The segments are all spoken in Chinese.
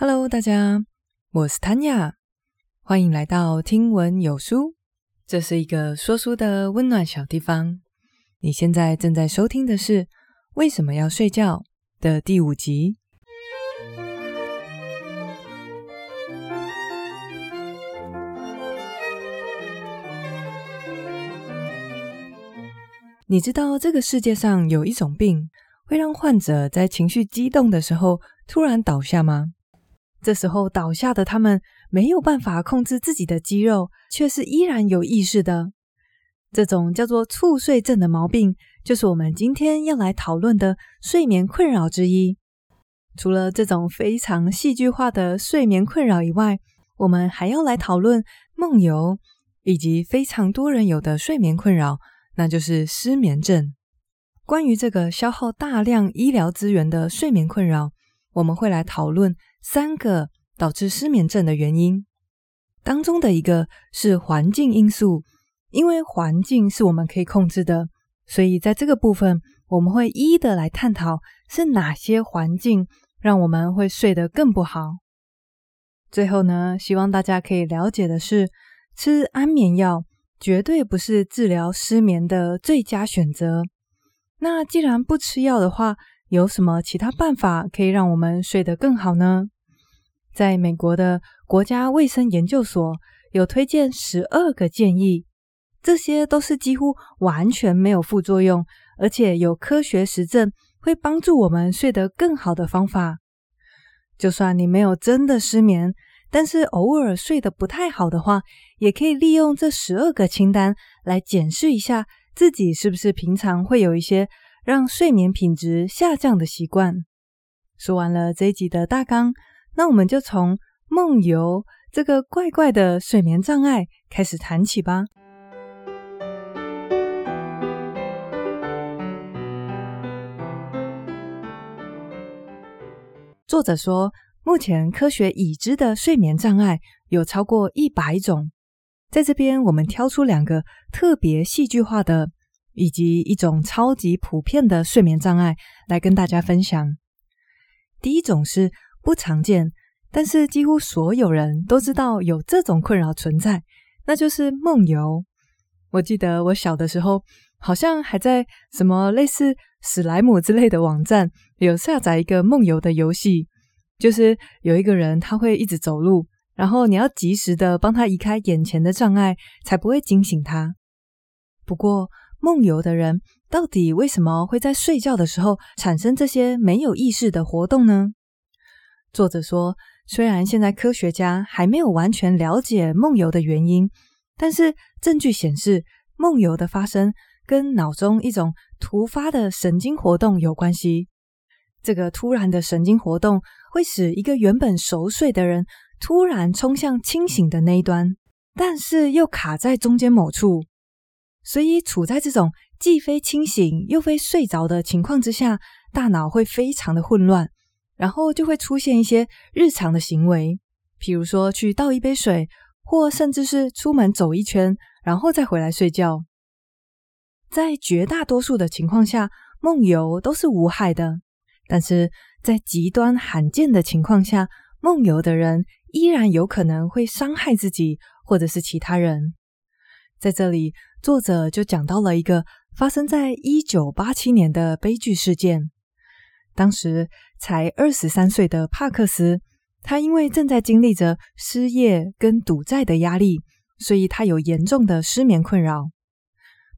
Hello，大家，我是 Tanya，欢迎来到听闻有书。这是一个说书的温暖小地方。你现在正在收听的是《为什么要睡觉》的第五集。你知道这个世界上有一种病，会让患者在情绪激动的时候突然倒下吗？这时候倒下的他们没有办法控制自己的肌肉，却是依然有意识的。这种叫做猝睡症的毛病，就是我们今天要来讨论的睡眠困扰之一。除了这种非常戏剧化的睡眠困扰以外，我们还要来讨论梦游，以及非常多人有的睡眠困扰，那就是失眠症。关于这个消耗大量医疗资源的睡眠困扰，我们会来讨论。三个导致失眠症的原因当中的一个是环境因素，因为环境是我们可以控制的，所以在这个部分我们会一一的来探讨是哪些环境让我们会睡得更不好。最后呢，希望大家可以了解的是，吃安眠药绝对不是治疗失眠的最佳选择。那既然不吃药的话，有什么其他办法可以让我们睡得更好呢？在美国的国家卫生研究所有推荐十二个建议，这些都是几乎完全没有副作用，而且有科学实证会帮助我们睡得更好的方法。就算你没有真的失眠，但是偶尔睡得不太好的话，也可以利用这十二个清单来检视一下自己是不是平常会有一些。让睡眠品质下降的习惯。说完了这一集的大纲，那我们就从梦游这个怪怪的睡眠障碍开始谈起吧。作者说，目前科学已知的睡眠障碍有超过一百种，在这边我们挑出两个特别戏剧化的。以及一种超级普遍的睡眠障碍来跟大家分享。第一种是不常见，但是几乎所有人都知道有这种困扰存在，那就是梦游。我记得我小的时候，好像还在什么类似史莱姆之类的网站有下载一个梦游的游戏，就是有一个人他会一直走路，然后你要及时的帮他移开眼前的障碍，才不会惊醒他。不过，梦游的人到底为什么会在睡觉的时候产生这些没有意识的活动呢？作者说，虽然现在科学家还没有完全了解梦游的原因，但是证据显示，梦游的发生跟脑中一种突发的神经活动有关系。这个突然的神经活动会使一个原本熟睡的人突然冲向清醒的那一端，但是又卡在中间某处。所以处在这种既非清醒又非睡着的情况之下，大脑会非常的混乱，然后就会出现一些日常的行为，譬如说去倒一杯水，或甚至是出门走一圈，然后再回来睡觉。在绝大多数的情况下，梦游都是无害的，但是在极端罕见的情况下，梦游的人依然有可能会伤害自己或者是其他人。在这里。作者就讲到了一个发生在一九八七年的悲剧事件。当时才二十三岁的帕克斯，他因为正在经历着失业跟赌债的压力，所以他有严重的失眠困扰。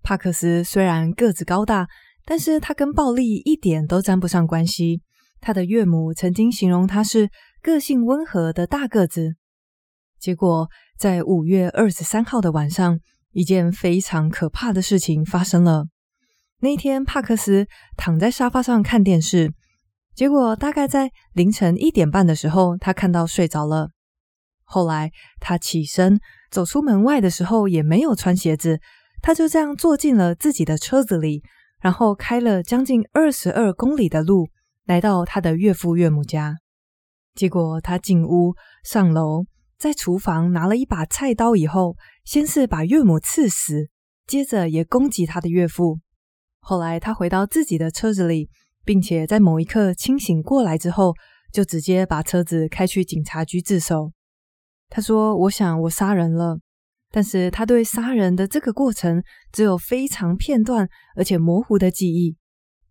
帕克斯虽然个子高大，但是他跟暴力一点都沾不上关系。他的岳母曾经形容他是个性温和的大个子。结果在五月二十三号的晚上，一件非常可怕的事情发生了。那天，帕克斯躺在沙发上看电视，结果大概在凌晨一点半的时候，他看到睡着了。后来他起身走出门外的时候，也没有穿鞋子，他就这样坐进了自己的车子里，然后开了将近二十二公里的路，来到他的岳父岳母家。结果他进屋上楼。在厨房拿了一把菜刀以后，先是把岳母刺死，接着也攻击他的岳父。后来他回到自己的车子里，并且在某一刻清醒过来之后，就直接把车子开去警察局自首。他说：“我想我杀人了，但是他对杀人的这个过程只有非常片段而且模糊的记忆。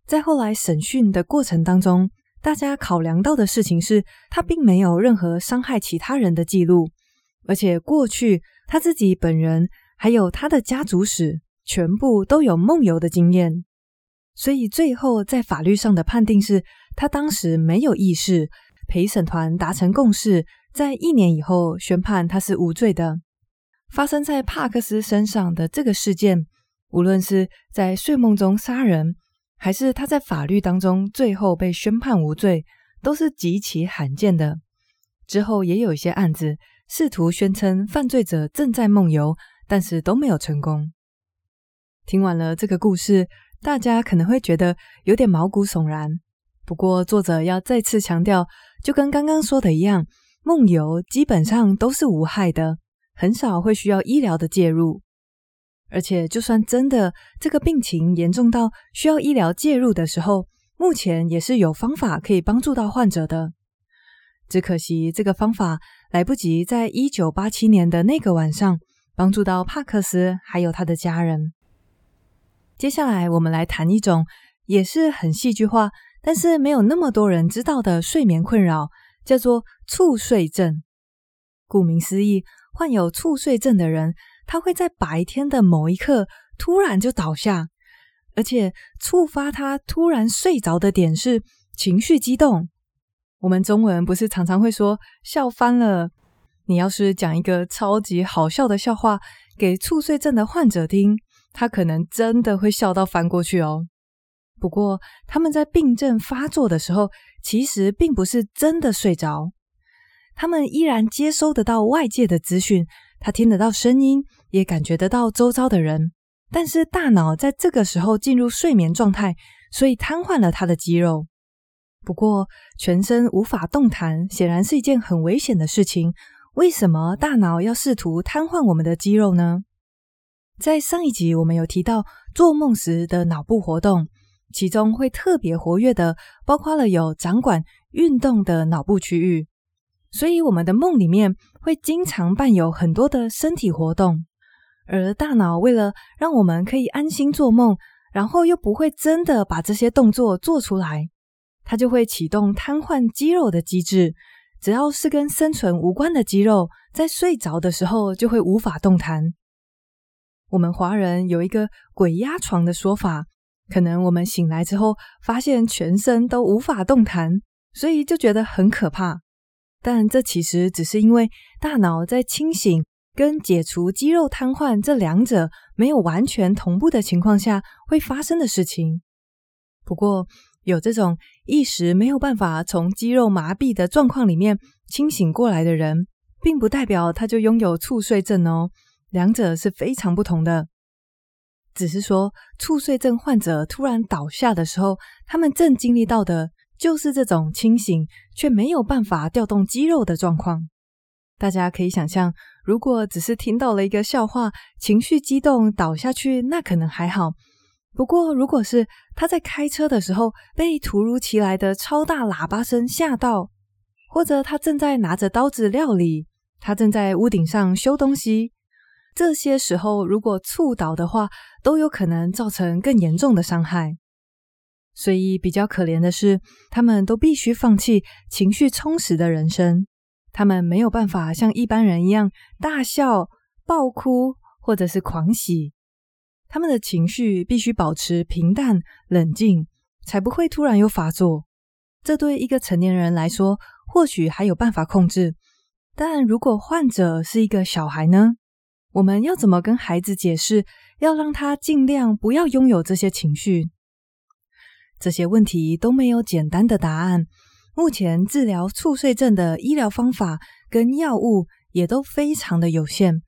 在后来审讯的过程当中，大家考量到的事情是他并没有任何伤害其他人的记录，而且过去他自己本人还有他的家族史全部都有梦游的经验。”所以最后在法律上的判定是，他当时没有意识。陪审团达成共识，在一年以后宣判他是无罪的。发生在帕克斯身上的这个事件，无论是在睡梦中杀人，还是他在法律当中最后被宣判无罪，都是极其罕见的。之后也有一些案子试图宣称犯罪者正在梦游，但是都没有成功。听完了这个故事。大家可能会觉得有点毛骨悚然，不过作者要再次强调，就跟刚刚说的一样，梦游基本上都是无害的，很少会需要医疗的介入。而且，就算真的这个病情严重到需要医疗介入的时候，目前也是有方法可以帮助到患者的。只可惜这个方法来不及在一九八七年的那个晚上帮助到帕克斯还有他的家人。接下来，我们来谈一种也是很戏剧化，但是没有那么多人知道的睡眠困扰，叫做猝睡症。顾名思义，患有猝睡症的人，他会在白天的某一刻突然就倒下，而且触发他突然睡着的点是情绪激动。我们中文不是常常会说笑翻了？你要是讲一个超级好笑的笑话给猝睡症的患者听。他可能真的会笑到翻过去哦。不过，他们在病症发作的时候，其实并不是真的睡着，他们依然接收得到外界的资讯，他听得到声音，也感觉得到周遭的人。但是，大脑在这个时候进入睡眠状态，所以瘫痪了他的肌肉。不过，全身无法动弹，显然是一件很危险的事情。为什么大脑要试图瘫痪我们的肌肉呢？在上一集，我们有提到做梦时的脑部活动，其中会特别活跃的，包括了有掌管运动的脑部区域。所以，我们的梦里面会经常伴有很多的身体活动。而大脑为了让我们可以安心做梦，然后又不会真的把这些动作做出来，它就会启动瘫痪肌肉的机制。只要是跟生存无关的肌肉，在睡着的时候就会无法动弹。我们华人有一个“鬼压床”的说法，可能我们醒来之后发现全身都无法动弹，所以就觉得很可怕。但这其实只是因为大脑在清醒跟解除肌肉瘫痪这两者没有完全同步的情况下会发生的事情。不过，有这种一时没有办法从肌肉麻痹的状况里面清醒过来的人，并不代表他就拥有猝睡症哦。两者是非常不同的，只是说猝睡症患者突然倒下的时候，他们正经历到的就是这种清醒却没有办法调动肌肉的状况。大家可以想象，如果只是听到了一个笑话，情绪激动倒下去，那可能还好。不过，如果是他在开车的时候被突如其来的超大喇叭声吓到，或者他正在拿着刀子料理，他正在屋顶上修东西。这些时候，如果猝倒的话，都有可能造成更严重的伤害。所以比较可怜的是，他们都必须放弃情绪充实的人生。他们没有办法像一般人一样大笑、爆哭或者是狂喜。他们的情绪必须保持平淡、冷静，才不会突然又发作。这对一个成年人来说，或许还有办法控制。但如果患者是一个小孩呢？我们要怎么跟孩子解释，要让他尽量不要拥有这些情绪？这些问题都没有简单的答案。目前治疗猝睡症的医疗方法跟药物也都非常的有限。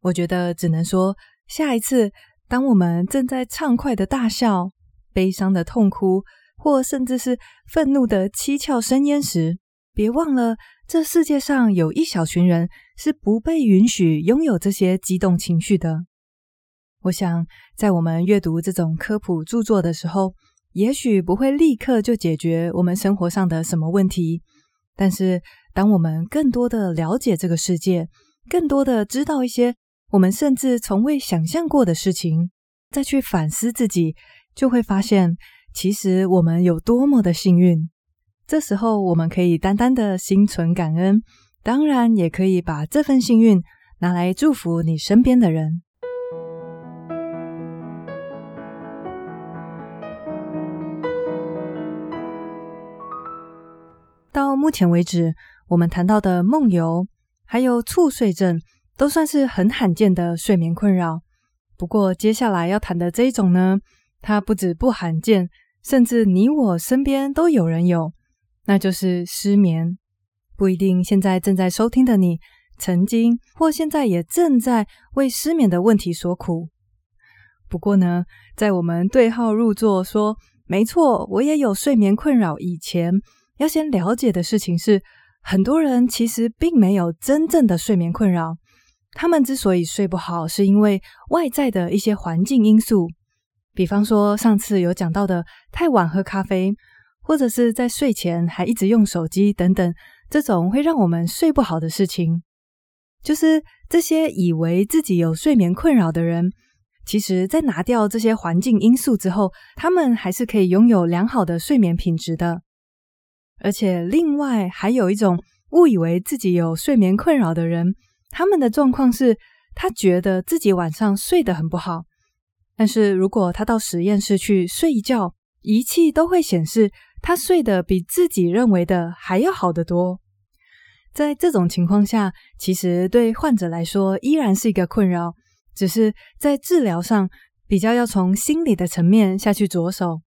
我觉得只能说，下一次当我们正在畅快的大笑、悲伤的痛哭，或甚至是愤怒的七窍生烟时，别忘了。这世界上有一小群人是不被允许拥有这些激动情绪的。我想，在我们阅读这种科普著作的时候，也许不会立刻就解决我们生活上的什么问题，但是当我们更多的了解这个世界，更多的知道一些我们甚至从未想象过的事情，再去反思自己，就会发现其实我们有多么的幸运。这时候，我们可以单单的心存感恩，当然也可以把这份幸运拿来祝福你身边的人。到目前为止，我们谈到的梦游，还有猝睡症，都算是很罕见的睡眠困扰。不过，接下来要谈的这一种呢，它不止不罕见，甚至你我身边都有人有。那就是失眠，不一定现在正在收听的你，曾经或现在也正在为失眠的问题所苦。不过呢，在我们对号入座说“没错，我也有睡眠困扰”以前，要先了解的事情是，很多人其实并没有真正的睡眠困扰。他们之所以睡不好，是因为外在的一些环境因素，比方说上次有讲到的太晚喝咖啡。或者是在睡前还一直用手机等等，这种会让我们睡不好的事情，就是这些以为自己有睡眠困扰的人，其实在拿掉这些环境因素之后，他们还是可以拥有良好的睡眠品质的。而且另外还有一种误以为自己有睡眠困扰的人，他们的状况是，他觉得自己晚上睡得很不好，但是如果他到实验室去睡一觉，仪器都会显示。他睡得比自己认为的还要好得多。在这种情况下，其实对患者来说依然是一个困扰，只是在治疗上比较要从心理的层面下去着手。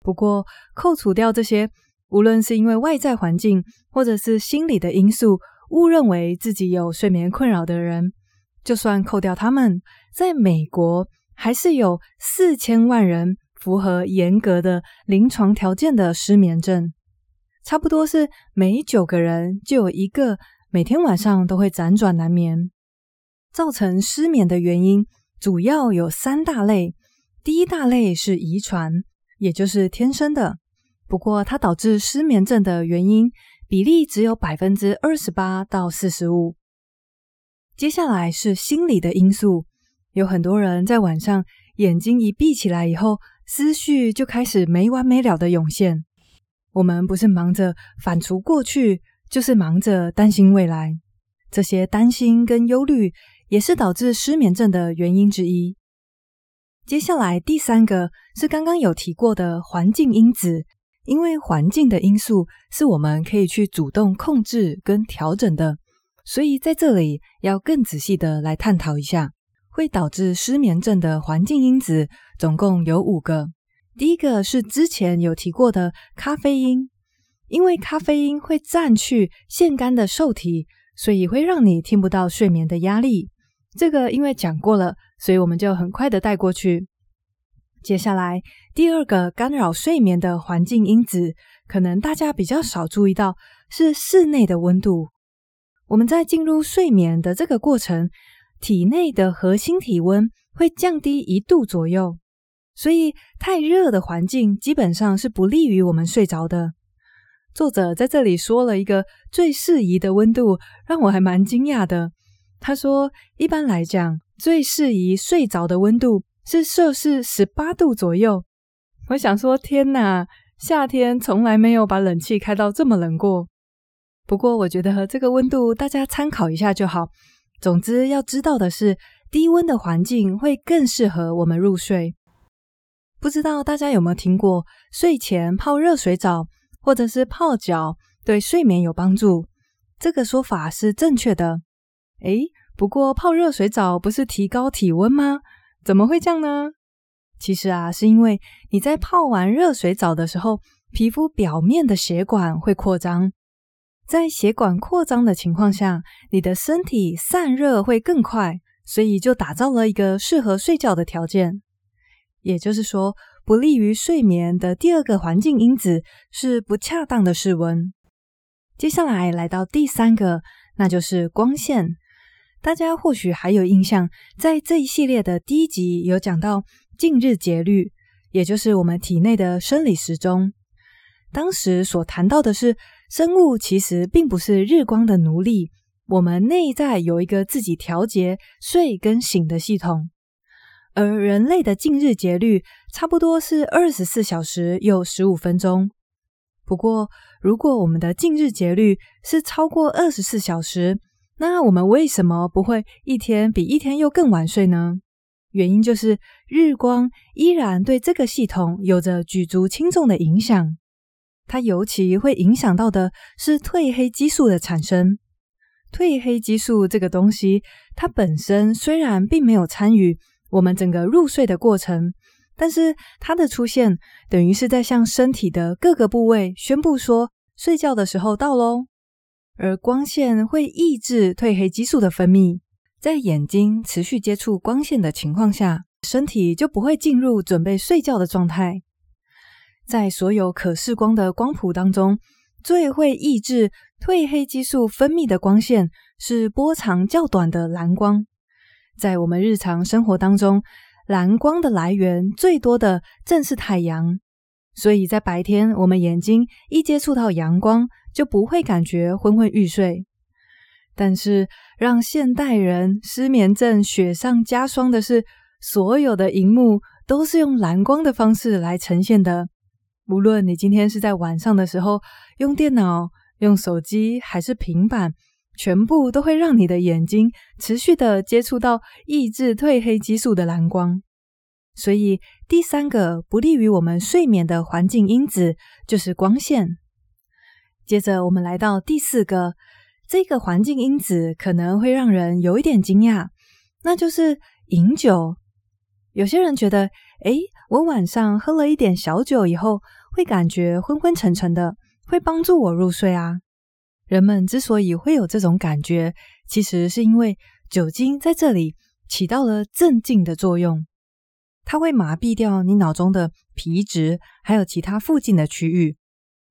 不过，扣除掉这些，无论是因为外在环境或者是心理的因素，误认为自己有睡眠困扰的人，就算扣掉他们，在美国还是有四千万人。符合严格的临床条件的失眠症，差不多是每九个人就有一个每天晚上都会辗转难眠。造成失眠的原因主要有三大类，第一大类是遗传，也就是天生的。不过它导致失眠症的原因比例只有百分之二十八到四十五。接下来是心理的因素，有很多人在晚上眼睛一闭起来以后。思绪就开始没完没了的涌现。我们不是忙着反刍过去，就是忙着担心未来。这些担心跟忧虑也是导致失眠症的原因之一。接下来第三个是刚刚有提过的环境因子，因为环境的因素是我们可以去主动控制跟调整的，所以在这里要更仔细的来探讨一下。会导致失眠症的环境因子总共有五个。第一个是之前有提过的咖啡因，因为咖啡因会占去腺苷的受体，所以会让你听不到睡眠的压力。这个因为讲过了，所以我们就很快的带过去。接下来第二个干扰睡眠的环境因子，可能大家比较少注意到，是室内的温度。我们在进入睡眠的这个过程。体内的核心体温会降低一度左右，所以太热的环境基本上是不利于我们睡着的。作者在这里说了一个最适宜的温度，让我还蛮惊讶的。他说，一般来讲，最适宜睡着的温度是摄氏十八度左右。我想说，天哪，夏天从来没有把冷气开到这么冷过。不过，我觉得和这个温度大家参考一下就好。总之，要知道的是，低温的环境会更适合我们入睡。不知道大家有没有听过，睡前泡热水澡或者是泡脚对睡眠有帮助？这个说法是正确的。诶，不过泡热水澡不是提高体温吗？怎么会这样呢？其实啊，是因为你在泡完热水澡的时候，皮肤表面的血管会扩张。在血管扩张的情况下，你的身体散热会更快，所以就打造了一个适合睡觉的条件。也就是说，不利于睡眠的第二个环境因子是不恰当的室温。接下来来到第三个，那就是光线。大家或许还有印象，在这一系列的第一集有讲到近日节律，也就是我们体内的生理时钟。当时所谈到的是，生物其实并不是日光的奴隶，我们内在有一个自己调节睡跟醒的系统。而人类的近日节律差不多是二十四小时又十五分钟。不过，如果我们的近日节律是超过二十四小时，那我们为什么不会一天比一天又更晚睡呢？原因就是日光依然对这个系统有着举足轻重的影响。它尤其会影响到的是褪黑激素的产生。褪黑激素这个东西，它本身虽然并没有参与。我们整个入睡的过程，但是它的出现等于是在向身体的各个部位宣布说，睡觉的时候到喽。而光线会抑制褪黑激素的分泌，在眼睛持续接触光线的情况下，身体就不会进入准备睡觉的状态。在所有可视光的光谱当中，最会抑制褪黑激素分泌的光线是波长较短的蓝光。在我们日常生活当中，蓝光的来源最多的正是太阳，所以在白天，我们眼睛一接触到阳光，就不会感觉昏昏欲睡。但是，让现代人失眠症雪上加霜的是，所有的荧幕都是用蓝光的方式来呈现的。无论你今天是在晚上的时候用电脑、用手机还是平板。全部都会让你的眼睛持续的接触到抑制褪黑激素的蓝光，所以第三个不利于我们睡眠的环境因子就是光线。接着我们来到第四个，这个环境因子可能会让人有一点惊讶，那就是饮酒。有些人觉得，诶，我晚上喝了一点小酒以后，会感觉昏昏沉沉的，会帮助我入睡啊。人们之所以会有这种感觉，其实是因为酒精在这里起到了镇静的作用，它会麻痹掉你脑中的皮质，还有其他附近的区域，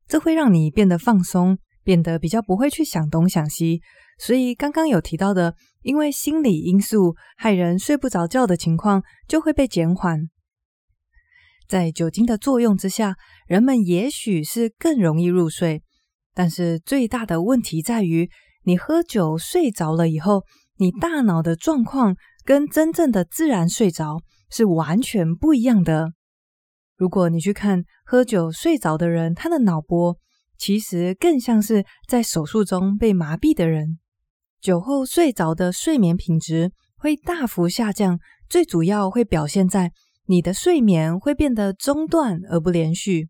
这会让你变得放松，变得比较不会去想东想西。所以刚刚有提到的，因为心理因素害人睡不着觉的情况就会被减缓。在酒精的作用之下，人们也许是更容易入睡。但是最大的问题在于，你喝酒睡着了以后，你大脑的状况跟真正的自然睡着是完全不一样的。如果你去看喝酒睡着的人，他的脑波其实更像是在手术中被麻痹的人。酒后睡着的睡眠品质会大幅下降，最主要会表现在你的睡眠会变得中断而不连续。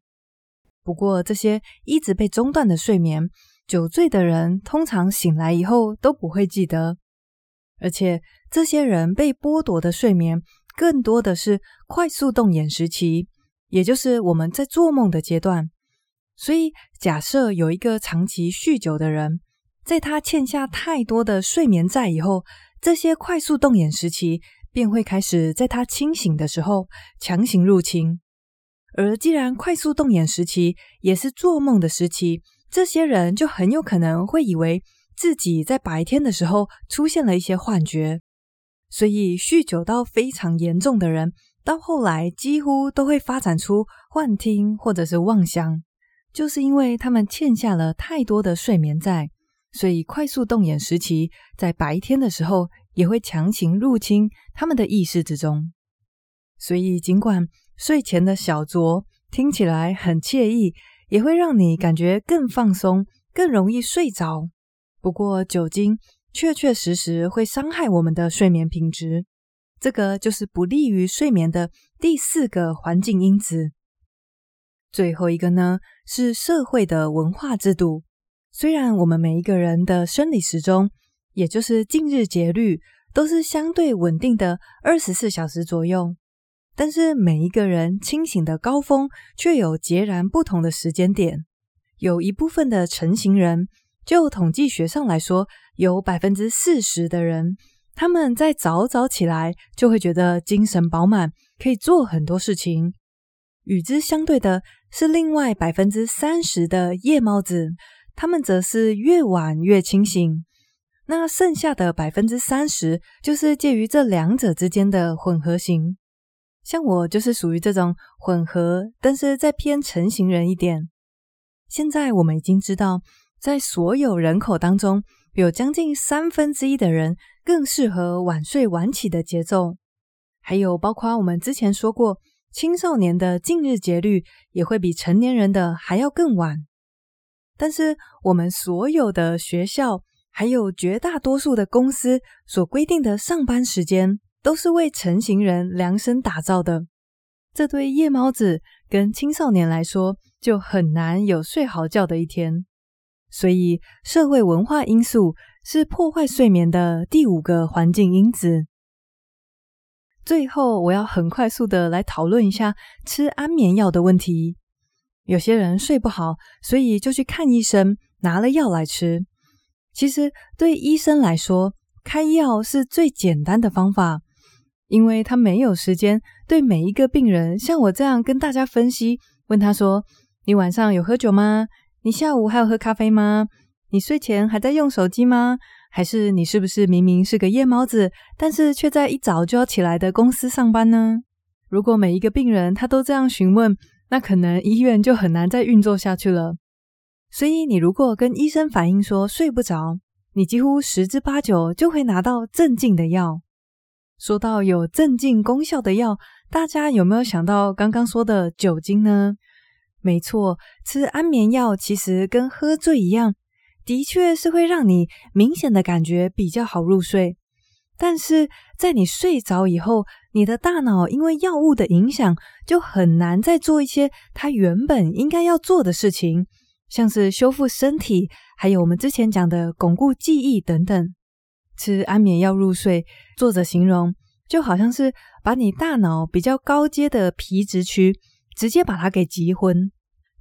不过，这些一直被中断的睡眠，酒醉的人通常醒来以后都不会记得，而且这些人被剥夺的睡眠，更多的是快速动眼时期，也就是我们在做梦的阶段。所以，假设有一个长期酗酒的人，在他欠下太多的睡眠债以后，这些快速动眼时期便会开始在他清醒的时候强行入侵。而既然快速动眼时期也是做梦的时期，这些人就很有可能会以为自己在白天的时候出现了一些幻觉。所以，酗酒到非常严重的人，到后来几乎都会发展出幻听或者是妄想，就是因为他们欠下了太多的睡眠债，所以快速动眼时期在白天的时候也会强行入侵他们的意识之中。所以，尽管睡前的小酌听起来很惬意，也会让你感觉更放松，更容易睡着。不过，酒精确确实实会伤害我们的睡眠品质，这个就是不利于睡眠的第四个环境因子。最后一个呢，是社会的文化制度。虽然我们每一个人的生理时钟，也就是近日节律，都是相对稳定的二十四小时左右。但是每一个人清醒的高峰却有截然不同的时间点。有一部分的成型人，就统计学上来说，有百分之四十的人，他们在早早起来就会觉得精神饱满，可以做很多事情。与之相对的是另外百分之三十的夜猫子，他们则是越晚越清醒。那剩下的百分之三十，就是介于这两者之间的混合型。像我就是属于这种混合，但是再偏晨型人一点。现在我们已经知道，在所有人口当中，有将近三分之一的人更适合晚睡晚起的节奏。还有包括我们之前说过，青少年的近日节律也会比成年人的还要更晚。但是我们所有的学校，还有绝大多数的公司所规定的上班时间，都是为成型人量身打造的。这对夜猫子跟青少年来说，就很难有睡好觉的一天。所以，社会文化因素是破坏睡眠的第五个环境因子。最后，我要很快速的来讨论一下吃安眠药的问题。有些人睡不好，所以就去看医生，拿了药来吃。其实，对医生来说，开药是最简单的方法。因为他没有时间对每一个病人像我这样跟大家分析，问他说：“你晚上有喝酒吗？你下午还有喝咖啡吗？你睡前还在用手机吗？还是你是不是明明是个夜猫子，但是却在一早就要起来的公司上班呢？”如果每一个病人他都这样询问，那可能医院就很难再运作下去了。所以，你如果跟医生反映说睡不着，你几乎十之八九就会拿到镇静的药。说到有镇静功效的药，大家有没有想到刚刚说的酒精呢？没错，吃安眠药其实跟喝醉一样，的确是会让你明显的感觉比较好入睡。但是在你睡着以后，你的大脑因为药物的影响，就很难再做一些它原本应该要做的事情，像是修复身体，还有我们之前讲的巩固记忆等等。吃安眠药入睡，作者形容就好像是把你大脑比较高阶的皮质区直接把他给急昏，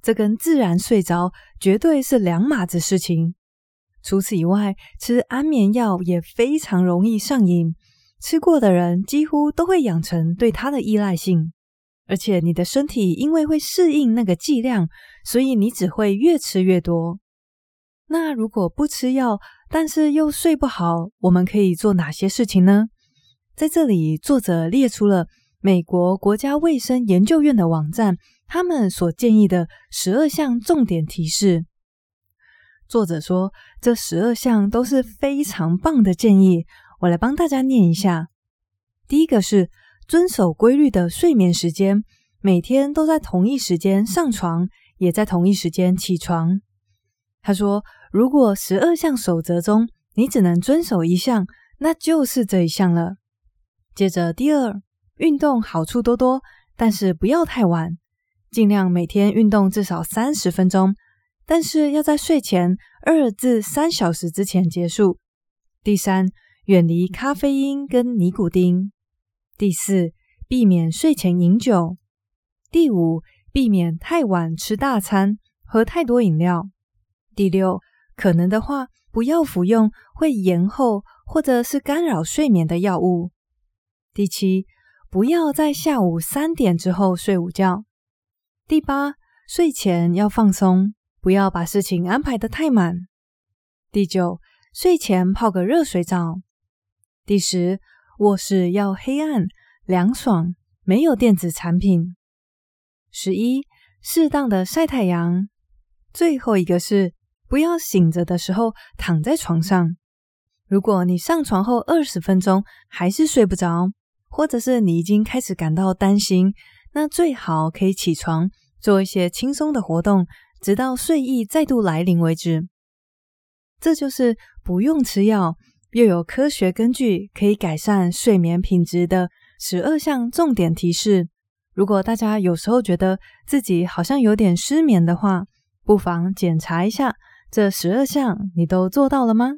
这跟自然睡着绝对是两码子事情。除此以外，吃安眠药也非常容易上瘾，吃过的人几乎都会养成对它的依赖性，而且你的身体因为会适应那个剂量，所以你只会越吃越多。那如果不吃药，但是又睡不好，我们可以做哪些事情呢？在这里，作者列出了美国国家卫生研究院的网站，他们所建议的十二项重点提示。作者说，这十二项都是非常棒的建议，我来帮大家念一下。第一个是遵守规律的睡眠时间，每天都在同一时间上床，也在同一时间起床。他说，如果十二项守则中你只能遵守一项，那就是这一项了。接着，第二，运动好处多多，但是不要太晚，尽量每天运动至少三十分钟，但是要在睡前二至三小时之前结束。第三，远离咖啡因跟尼古丁。第四，避免睡前饮酒。第五，避免太晚吃大餐，喝太多饮料。第六。可能的话，不要服用会延后或者是干扰睡眠的药物。第七，不要在下午三点之后睡午觉。第八，睡前要放松，不要把事情安排的太满。第九，睡前泡个热水澡。第十，卧室要黑暗、凉爽，没有电子产品。十一，适当的晒太阳。最后一个是。不要醒着的时候躺在床上。如果你上床后二十分钟还是睡不着，或者是你已经开始感到担心，那最好可以起床做一些轻松的活动，直到睡意再度来临为止。这就是不用吃药，又有科学根据可以改善睡眠品质的十二项重点提示。如果大家有时候觉得自己好像有点失眠的话，不妨检查一下。这十二项你都做到了吗？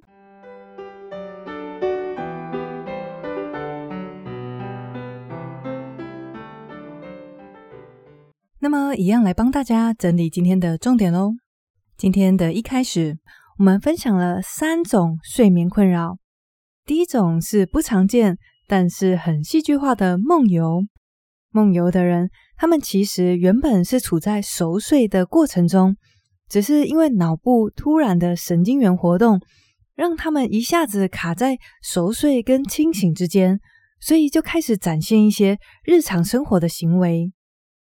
么，一样来帮大家整理今天的重点喽。今天的一开始，我们分享了三种睡眠困扰。第一种是不常见，但是很戏剧化的梦游。梦游的人，他们其实原本是处在熟睡的过程中。只是因为脑部突然的神经元活动，让他们一下子卡在熟睡跟清醒之间，所以就开始展现一些日常生活的行为。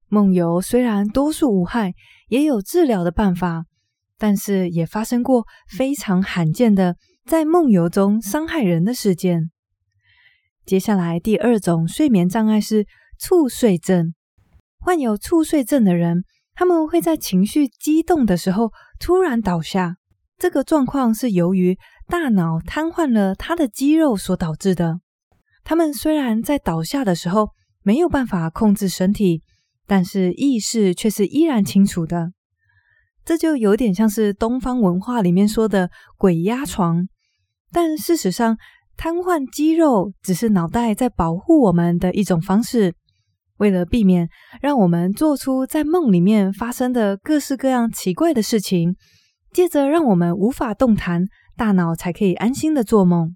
梦游虽然多数无害，也有治疗的办法，但是也发生过非常罕见的在梦游中伤害人的事件。接下来第二种睡眠障碍是猝睡症。患有猝睡症的人，他们会在情绪激动的时候突然倒下。这个状况是由于大脑瘫痪了他的肌肉所导致的。他们虽然在倒下的时候没有办法控制身体。但是意识却是依然清楚的，这就有点像是东方文化里面说的“鬼压床”。但事实上，瘫痪肌肉只是脑袋在保护我们的一种方式，为了避免让我们做出在梦里面发生的各式各样奇怪的事情，接着让我们无法动弹，大脑才可以安心的做梦。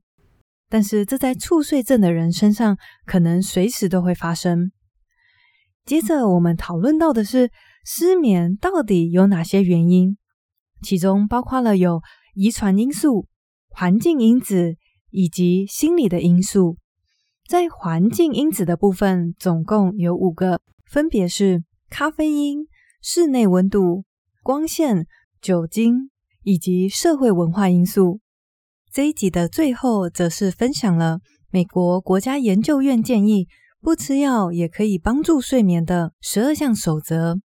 但是这在猝睡症的人身上，可能随时都会发生。接着我们讨论到的是失眠到底有哪些原因，其中包括了有遗传因素、环境因子以及心理的因素。在环境因子的部分，总共有五个，分别是咖啡因、室内温度、光线、酒精以及社会文化因素。这一集的最后，则是分享了美国国家研究院建议。不吃药也可以帮助睡眠的十二项守则。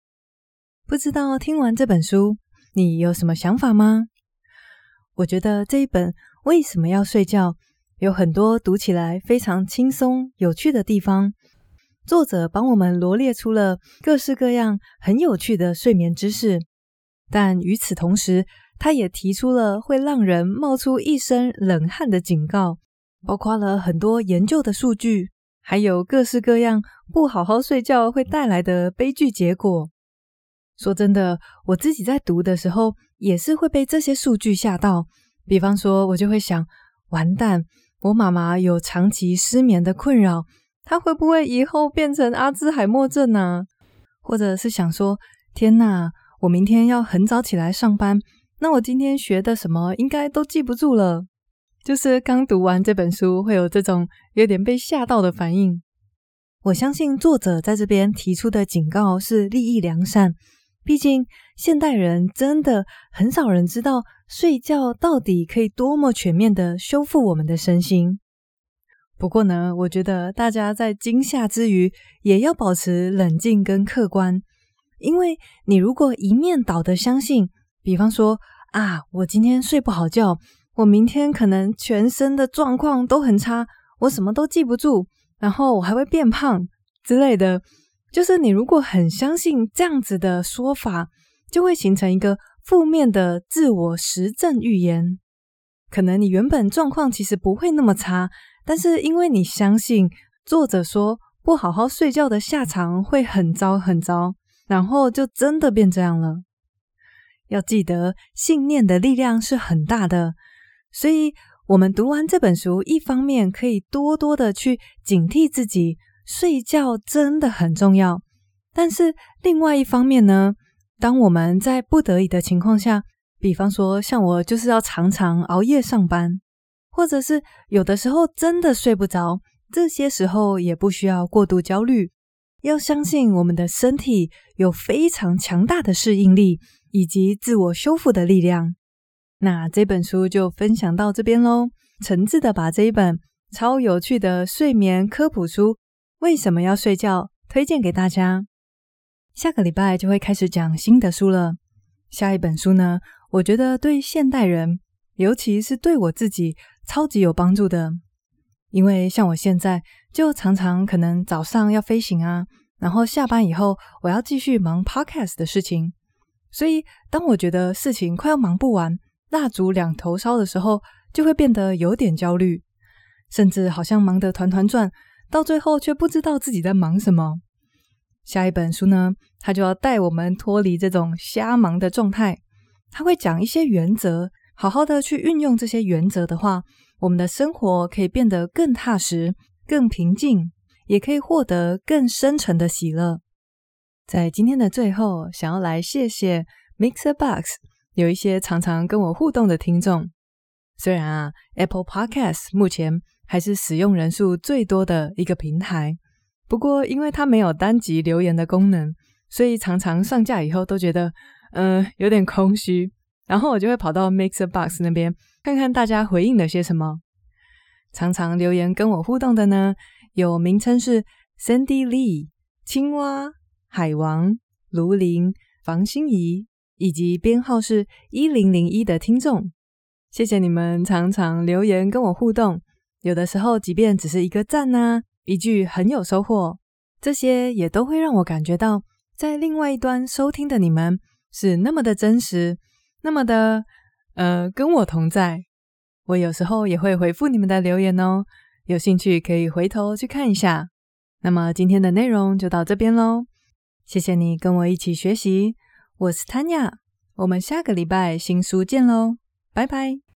不知道听完这本书，你有什么想法吗？我觉得这一本为什么要睡觉，有很多读起来非常轻松有趣的地方。作者帮我们罗列出了各式各样很有趣的睡眠知识，但与此同时，他也提出了会让人冒出一身冷汗的警告，包括了很多研究的数据。还有各式各样不好好睡觉会带来的悲剧结果。说真的，我自己在读的时候也是会被这些数据吓到。比方说，我就会想：完蛋，我妈妈有长期失眠的困扰，她会不会以后变成阿兹海默症呢？或者是想说：天哪，我明天要很早起来上班，那我今天学的什么应该都记不住了。就是刚读完这本书，会有这种有点被吓到的反应。我相信作者在这边提出的警告是利益良善，毕竟现代人真的很少人知道睡觉到底可以多么全面的修复我们的身心。不过呢，我觉得大家在惊吓之余，也要保持冷静跟客观，因为你如果一面倒的相信，比方说啊，我今天睡不好觉。我明天可能全身的状况都很差，我什么都记不住，然后我还会变胖之类的。就是你如果很相信这样子的说法，就会形成一个负面的自我实证预言。可能你原本状况其实不会那么差，但是因为你相信作者说不好好睡觉的下场会很糟很糟，然后就真的变这样了。要记得，信念的力量是很大的。所以，我们读完这本书，一方面可以多多的去警惕自己，睡觉真的很重要。但是，另外一方面呢，当我们在不得已的情况下，比方说像我就是要常常熬夜上班，或者是有的时候真的睡不着，这些时候也不需要过度焦虑，要相信我们的身体有非常强大的适应力以及自我修复的力量。那这本书就分享到这边喽，诚挚的把这一本超有趣的睡眠科普书《为什么要睡觉》推荐给大家。下个礼拜就会开始讲新的书了。下一本书呢，我觉得对现代人，尤其是对我自己，超级有帮助的。因为像我现在，就常常可能早上要飞行啊，然后下班以后我要继续忙 podcast 的事情，所以当我觉得事情快要忙不完，蜡烛两头烧的时候，就会变得有点焦虑，甚至好像忙得团团转，到最后却不知道自己在忙什么。下一本书呢，它就要带我们脱离这种瞎忙的状态。它会讲一些原则，好好的去运用这些原则的话，我们的生活可以变得更踏实、更平静，也可以获得更深沉的喜乐。在今天的最后，想要来谢谢 MixerBox。有一些常常跟我互动的听众，虽然啊，Apple Podcast 目前还是使用人数最多的一个平台。不过，因为它没有单集留言的功能，所以常常上架以后都觉得，嗯、呃，有点空虚。然后我就会跑到 MixerBox 那边看看大家回应了些什么。常常留言跟我互动的呢，有名称是 Sandy Lee、青蛙、海王、卢林、房心怡，以及编号是一零零一的听众。谢谢你们常常留言跟我互动，有的时候即便只是一个赞呐，一句很有收获，这些也都会让我感觉到，在另外一端收听的你们是那么的真实，那么的呃跟我同在。我有时候也会回复你们的留言哦，有兴趣可以回头去看一下。那么今天的内容就到这边喽，谢谢你跟我一起学习，我是 Tanya，我们下个礼拜新书见喽，拜拜。